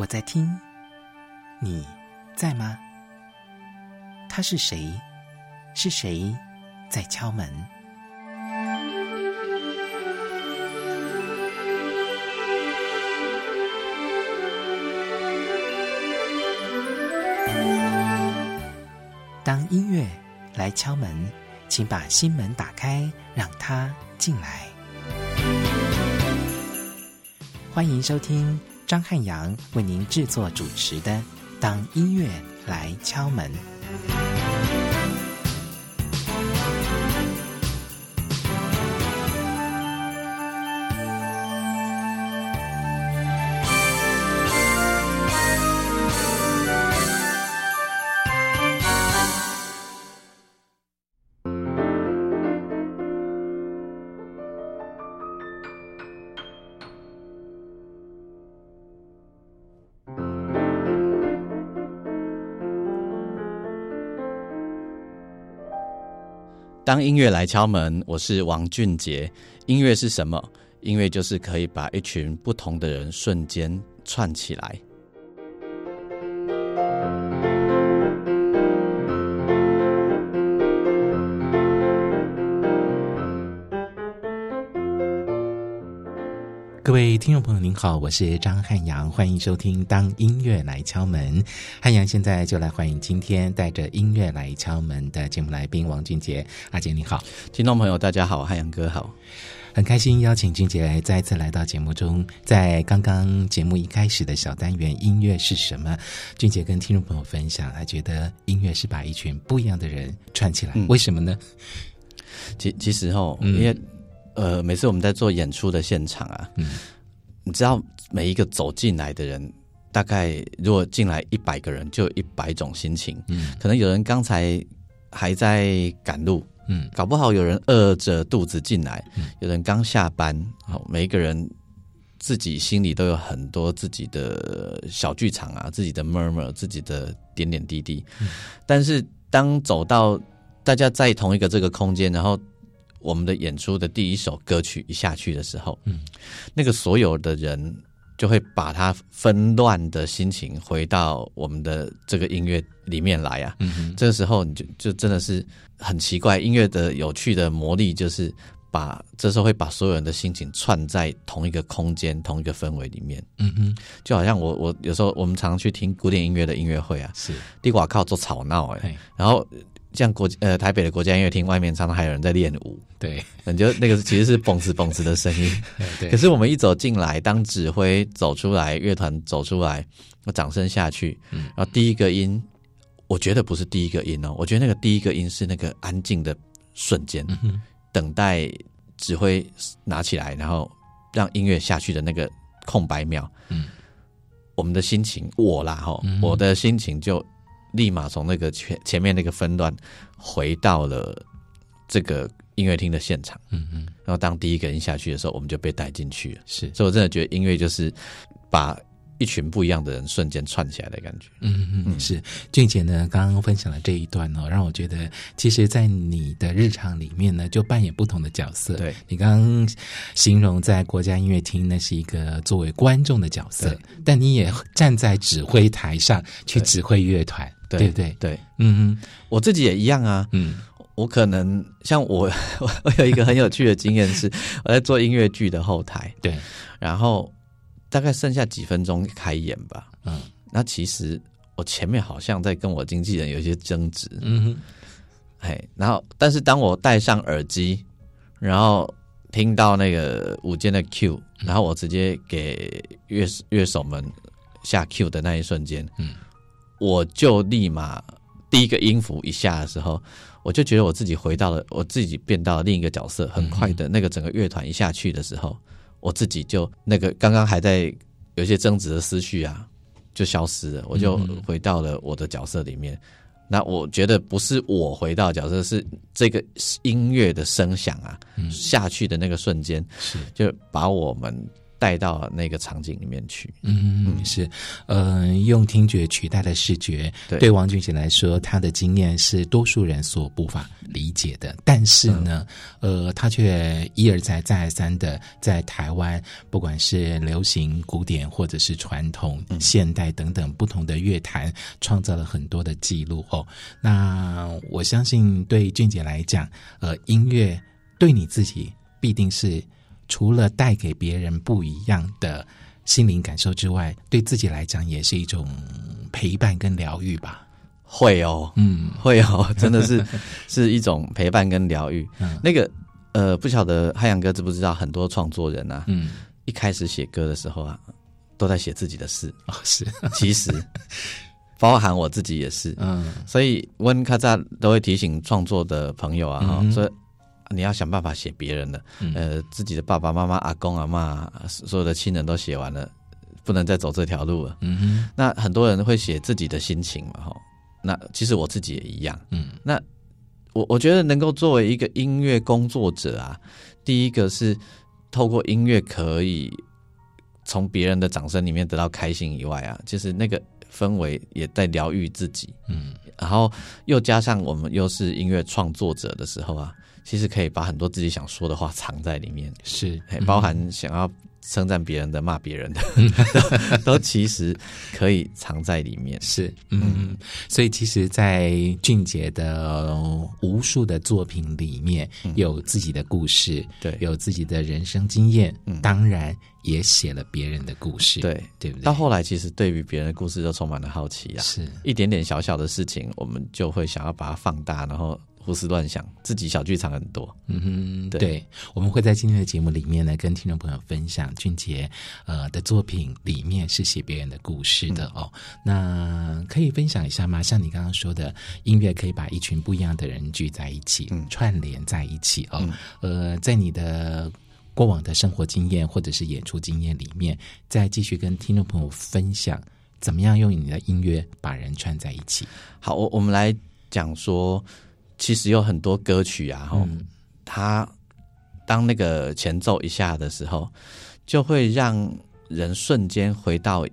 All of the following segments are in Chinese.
我在听，你在吗？他是谁？是谁在敲门？当音乐来敲门，请把心门打开，让它进来。欢迎收听。张汉阳为您制作主持的《当音乐来敲门》。当音乐来敲门，我是王俊杰。音乐是什么？音乐就是可以把一群不同的人瞬间串起来。各位听众朋友，您好，我是张汉阳，欢迎收听《当音乐来敲门》。汉阳现在就来欢迎今天带着音乐来敲门的节目来宾王俊杰阿杰，你好，听众朋友大家好，汉阳哥好，很开心邀请俊杰来再次来到节目中。在刚刚节目一开始的小单元“音乐是什么”，俊杰跟听众朋友分享，他觉得音乐是把一群不一样的人串起来，嗯、为什么呢？其其实哦，嗯、因为。呃，每次我们在做演出的现场啊，嗯，你知道每一个走进来的人，大概如果进来一百个人，就有一百种心情，嗯，可能有人刚才还在赶路，嗯，搞不好有人饿着肚子进来，嗯，有人刚下班，好，每一个人自己心里都有很多自己的小剧场啊，自己的 murmur，自己的点点滴滴，嗯，但是当走到大家在同一个这个空间，然后。我们的演出的第一首歌曲一下去的时候，嗯，那个所有的人就会把他纷乱的心情回到我们的这个音乐里面来啊，嗯哼，这个时候你就就真的是很奇怪，音乐的有趣的魔力就是把这时候会把所有人的心情串在同一个空间、同一个氛围里面，嗯哼，就好像我我有时候我们常常去听古典音乐的音乐会啊，是，地瓜靠做吵闹哎，然后。像国呃台北的国家音乐厅外面常常还有人在练舞，对，你就那个其实是蹦次蹦次的声音，对。可是我们一走进来，当指挥走出来，乐团走出来，掌声下去，嗯，然后第一个音，我觉得不是第一个音哦，我觉得那个第一个音是那个安静的瞬间，嗯，等待指挥拿起来，然后让音乐下去的那个空白秒，嗯，我们的心情，我啦哈，我的心情就。立马从那个前前面那个分段回到了这个音乐厅的现场，嗯嗯，然后当第一个人下去的时候，我们就被带进去了。是，所以我真的觉得音乐就是把一群不一样的人瞬间串起来的感觉。嗯嗯嗯，是。俊杰呢，刚刚分享了这一段哦，让我觉得，其实，在你的日常里面呢，就扮演不同的角色。对，你刚刚形容在国家音乐厅，那是一个作为观众的角色，但你也站在指挥台上去指挥乐团。对对对，嗯哼，我自己也一样啊。嗯，我可能像我，我有一个很有趣的经验是，我在做音乐剧的后台，对，然后大概剩下几分钟开演吧。嗯，那其实我前面好像在跟我经纪人有一些争执。嗯哼，嘿，然后但是当我戴上耳机，然后听到那个舞间的 Q，然后我直接给乐乐手们下 Q 的那一瞬间，嗯。我就立马第一个音符一下的时候，我就觉得我自己回到了，我自己变到了另一个角色。很快的那个整个乐团一下去的时候，我自己就那个刚刚还在有一些争执的思绪啊，就消失了。我就回到了我的角色里面。那我觉得不是我回到角色，是这个音乐的声响啊下去的那个瞬间，是就把我们带到那个场景里面去。嗯，嗯是，呃，用听觉取代了视觉，对，对王俊杰来说，他的经验是多数人所无法理解的。但是呢，嗯、呃，他却一而再、再而三的在台湾，不管是流行、古典，或者是传统、现代等等不同的乐坛，创造了很多的记录。哦，那我相信对俊杰来讲，呃，音乐对你自己必定是。除了带给别人不一样的心灵感受之外，对自己来讲也是一种陪伴跟疗愈吧。会哦，嗯，会哦，真的是 是一种陪伴跟疗愈。嗯，那个呃，不晓得汉阳哥知不知道，很多创作人啊，嗯，一开始写歌的时候啊，都在写自己的事。哦，是，其实包含我自己也是。嗯，所以温卡扎都会提醒创作的朋友啊，哈，说。你要想办法写别人的，嗯、呃，自己的爸爸妈妈、阿公阿嬷，所有的亲人都写完了，不能再走这条路了。嗯哼，那很多人会写自己的心情嘛，哈。那其实我自己也一样。嗯，那我我觉得能够作为一个音乐工作者啊，第一个是透过音乐可以从别人的掌声里面得到开心以外啊，就是那个氛围也在疗愈自己。嗯，然后又加上我们又是音乐创作者的时候啊。其实可以把很多自己想说的话藏在里面，是。包含想要称赞别人的、骂别人的，都其实可以藏在里面。是，嗯，所以其实，在俊杰的无数的作品里面，有自己的故事，对，有自己的人生经验，当然也写了别人的故事，对，对不对？到后来，其实对于别人的故事都充满了好奇啊，是。一点点小小的事情，我们就会想要把它放大，然后。胡思乱想，自己小剧场很多。嗯哼，对，对，我们会在今天的节目里面呢，跟听众朋友分享俊杰呃的作品里面是写别人的故事的哦。嗯、那可以分享一下吗？像你刚刚说的，音乐可以把一群不一样的人聚在一起，嗯、串联在一起哦。嗯、呃，在你的过往的生活经验或者是演出经验里面，再继续跟听众朋友分享，怎么样用你的音乐把人串在一起？好，我我们来讲说。其实有很多歌曲啊，哈、嗯，它当那个前奏一下的时候，就会让人瞬间回到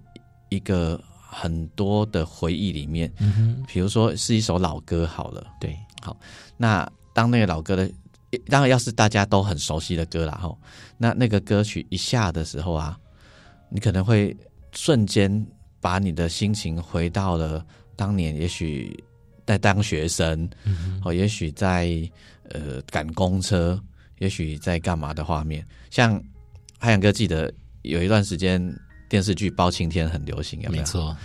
一个很多的回忆里面。嗯哼，比如说是一首老歌，好了，对，好，那当那个老歌的，当然要是大家都很熟悉的歌了，哈，那那个歌曲一下的时候啊，你可能会瞬间把你的心情回到了当年，也许。在当学生，哦、嗯哦，也许在呃赶公车，也许在干嘛的画面，像海洋哥记得有一段时间电视剧《包青天》很流行，有没有？没错。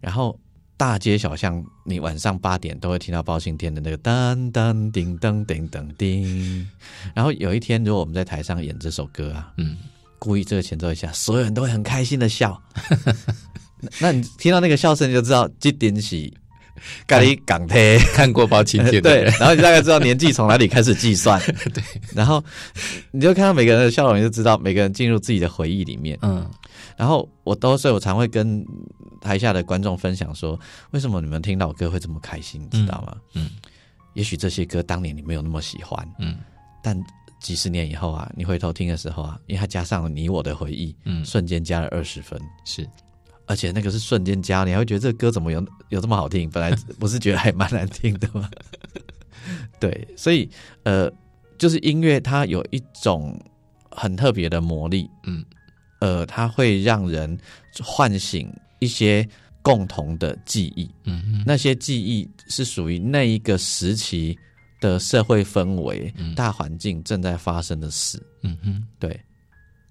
然后大街小巷，你晚上八点都会听到包青天的那个噔噔叮噔叮噔叮。然后有一天，如果我们在台上演这首歌啊，嗯，故意这个前奏一下，所有人都会很开心的笑。那你听到那个笑声，你就知道这点是。咖喱港铁看过包青天，对，然后你大概知道年纪从哪里开始计算，对，然后你就看到每个人的笑容，你就知道每个人进入自己的回忆里面，嗯，然后我都所以我常会跟台下的观众分享说，为什么你们听老歌会这么开心，你知道吗？嗯，也许这些歌当年你没有那么喜欢，嗯，但几十年以后啊，你回头听的时候啊，因为它加上了你我的回忆，嗯，瞬间加了二十分，是。而且那个是瞬间加，你还会觉得这个歌怎么有有这么好听？本来不是觉得还蛮难听的吗？对，所以呃，就是音乐它有一种很特别的魔力，嗯，呃，它会让人唤醒一些共同的记忆，嗯哼，那些记忆是属于那一个时期的社会氛围、嗯、大环境正在发生的事，嗯哼，对。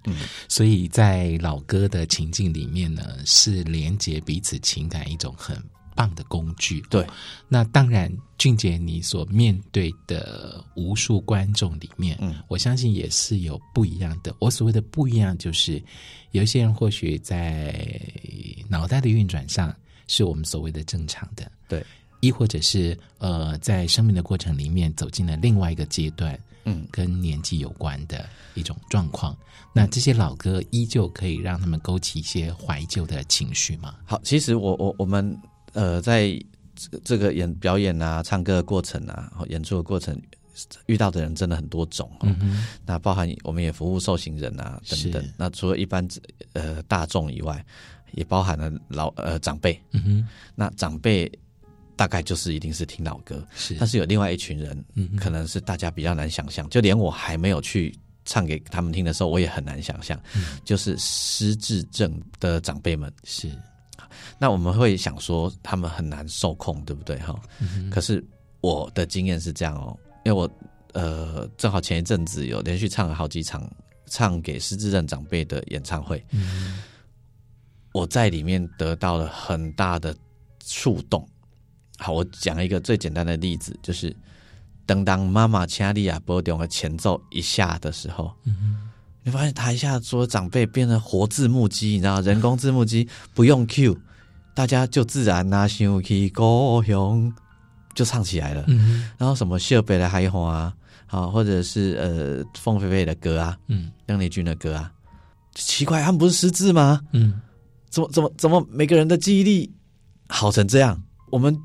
嗯，所以在老歌的情境里面呢，是连接彼此情感一种很棒的工具。对，那当然，俊杰你所面对的无数观众里面，嗯，我相信也是有不一样的。我所谓的不一样，就是有一些人或许在脑袋的运转上是我们所谓的正常的，对，亦或者是呃，在生命的过程里面走进了另外一个阶段。嗯，跟年纪有关的一种状况，那这些老歌依旧可以让他们勾起一些怀旧的情绪吗？好，其实我我我们呃，在这个演表演啊、唱歌的过程啊、演出的过程，遇到的人真的很多种，嗯哼，那包含我们也服务受刑人啊等等。那除了一般呃大众以外，也包含了老呃长辈，嗯哼，那长辈大概就是一定是听老歌，是。但是有另外一群人，嗯，可能是大家比较难想象，就连我还没有去唱给他们听的时候，我也很难想象，嗯，就是失智症的长辈们是。那我们会想说他们很难受控，对不对？哈，嗯，可是我的经验是这样哦，因为我呃正好前一阵子有连续唱了好几场唱给失智症长辈的演唱会，嗯，我在里面得到了很大的触动。好，我讲一个最简单的例子，就是当当妈妈掐利亚波动的前奏一下的时候，嗯你发现台下所有长辈变成活字幕机，你知道人工字幕机不用 Q，大家就自然拿手去高雄就唱起来了。嗯，然后什么秀北的海华啊，好或者是呃凤飞飞的歌啊，嗯，邓丽君的歌啊，奇怪，他们不是失智吗？嗯，怎么怎么怎么每个人的记忆力好成这样？我们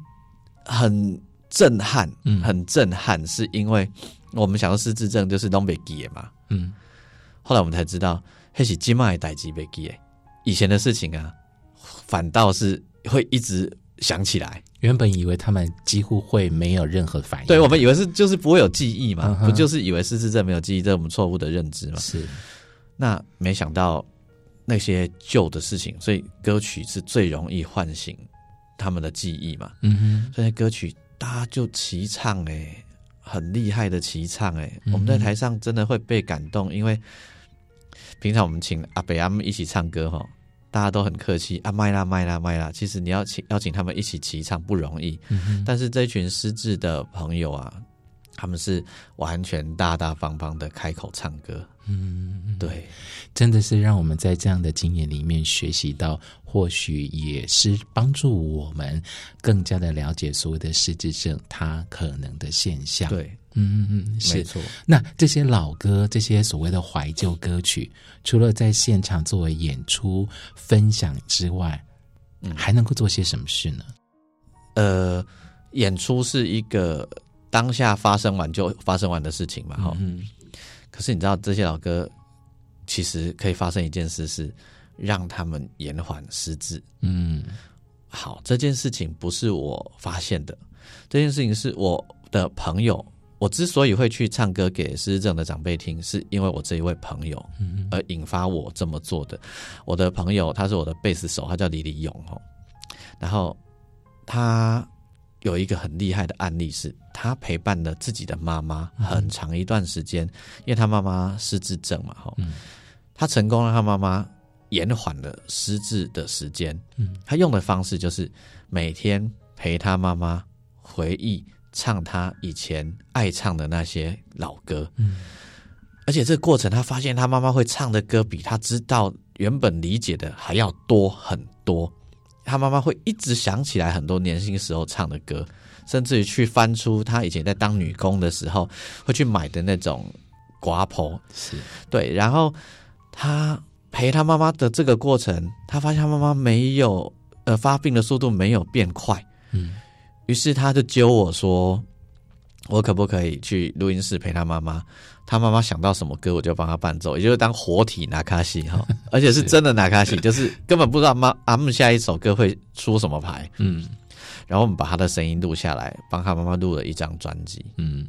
很震撼，嗯，很震撼，是因为我们想到失智症就是东北记嘛，嗯。后来我们才知道，黑喜金麦代机被记，以前的事情啊，反倒是会一直想起来。原本以为他们几乎会没有任何反应，对，我们以为是就是不会有记忆嘛，不就是以为失智症没有记忆，这是我们错误的认知嘛？是。那没想到那些旧的事情，所以歌曲是最容易唤醒他们的记忆嘛。嗯哼，所以歌曲大家就齐唱哎，很厉害的齐唱哎，我们在台上真的会被感动，因为。平常我们请阿北阿们一起唱歌哈，大家都很客气啊，麦啦麦啦麦啦。其实你要请邀请他们一起齐唱不容易，嗯，但是这群失智的朋友啊，他们是完全大大方方的开口唱歌。嗯，对，真的是让我们在这样的经验里面学习到，或许也是帮助我们更加的了解所谓的失智症它可能的现象。对。嗯嗯嗯，没错。那这些老歌，这些所谓的怀旧歌曲，除了在现场作为演出分享之外，嗯，还能够做些什么事呢？呃，演出是一个当下发生完就发生完的事情嘛，哈。嗯。可是你知道，这些老歌其实可以发生一件事，是让他们延缓失智。嗯。好，这件事情不是我发现的，这件事情是我的朋友。我之所以会去唱歌给失智症的长辈听，是因为我这一位朋友，而引发我这么做的。我的朋友他是我的贝斯手，他叫李李勇哦。然后他有一个很厉害的案例，是他陪伴了自己的妈妈很长一段时间，因为他妈妈失智症嘛，哈，他成功让他妈妈延缓了失智的时间。他用的方式就是每天陪他妈妈回忆。唱他以前爱唱的那些老歌，嗯，而且这个过程，他发现他妈妈会唱的歌比他知道原本理解的还要多很多。他妈妈会一直想起来很多年轻时候唱的歌，甚至于去翻出他以前在当女工的时候会去买的那种瓜婆，是对。然后他陪他妈妈的这个过程，他发现他妈妈没有呃发病的速度没有变快，嗯。于是他就揪我说：“我可不可以去录音室陪他妈妈？他妈妈想到什么歌，我就帮他伴奏，也就是当活体拿卡西哈，而且是真的拿卡西，就是根本不知道妈阿姆下一首歌会出什么牌。嗯，然后我们把他的声音录下来，帮他妈妈录了一张专辑。嗯，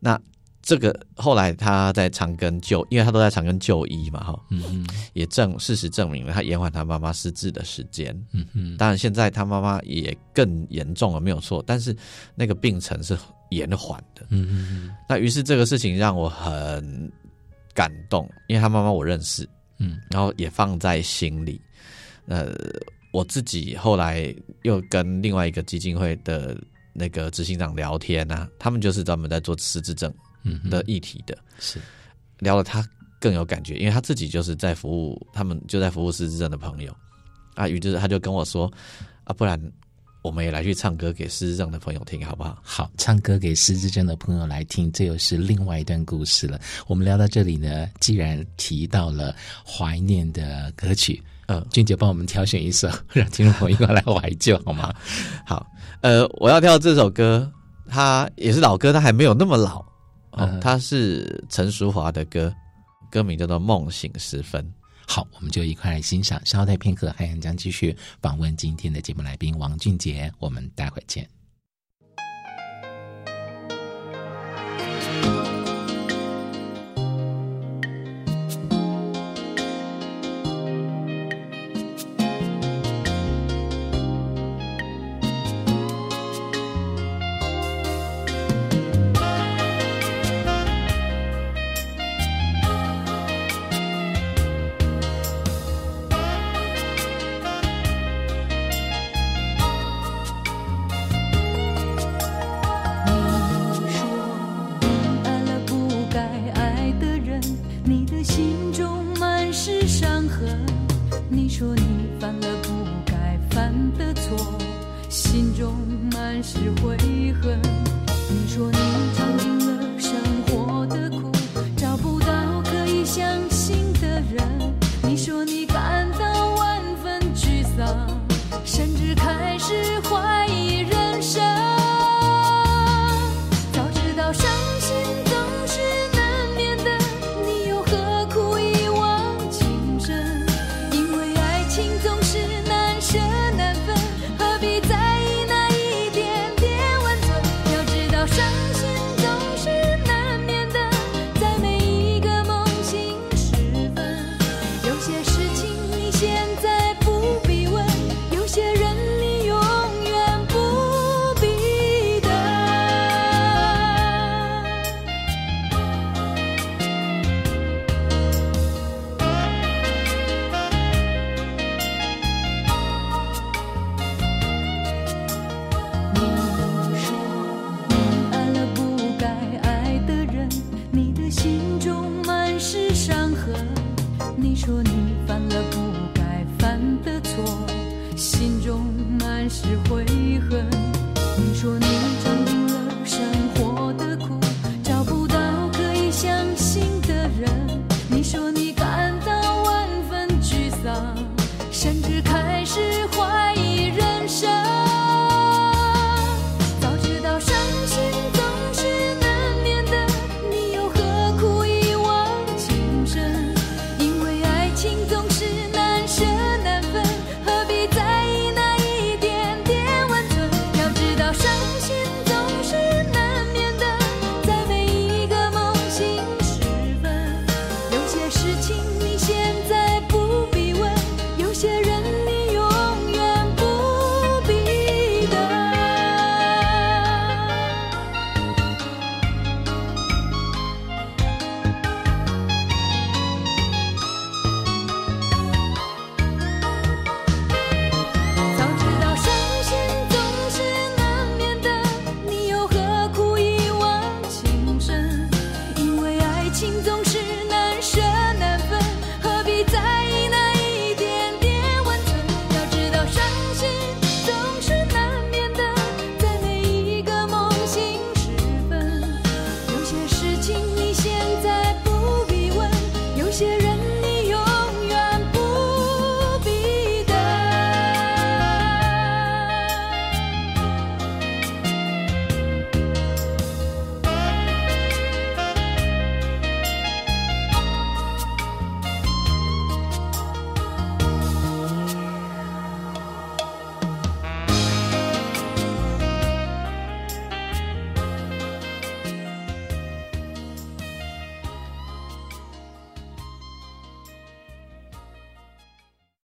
那。”这个后来他在长庚就，因为他都在长庚就医嘛，哈，嗯嗯，也证事实证明了他延缓他妈妈失智的时间，嗯嗯，当然现在他妈妈也更严重了，没有错，但是那个病程是延缓的，嗯嗯嗯，那于是这个事情让我很感动，因为他妈妈我认识，嗯，然后也放在心里，呃，我自己后来又跟另外一个基金会的那个执行长聊天啊，他们就是专门在做失智症。的议题的。是。聊了，他更有感觉，因为他自己就是在服务，他们就在服务失智症的朋友。啊。于是他就跟我说啊，不然我们也来去唱歌给失智症的朋友听，好不好？好，唱歌给失智症的朋友来听，这又是另外一段故事了。我们聊到这里呢，既然提到了怀念的歌曲，嗯，俊杰帮我们挑选一首，让听众朋友一块来怀旧，好吗？好，呃，我要挑这首歌，它也是老歌，它还没有那么老。哦，它是陈淑华的歌，歌名叫做《梦醒时分》。好，我们就一块来欣赏。稍待片刻，海洋将继续访问今天的节目来宾王俊杰。我们待会见。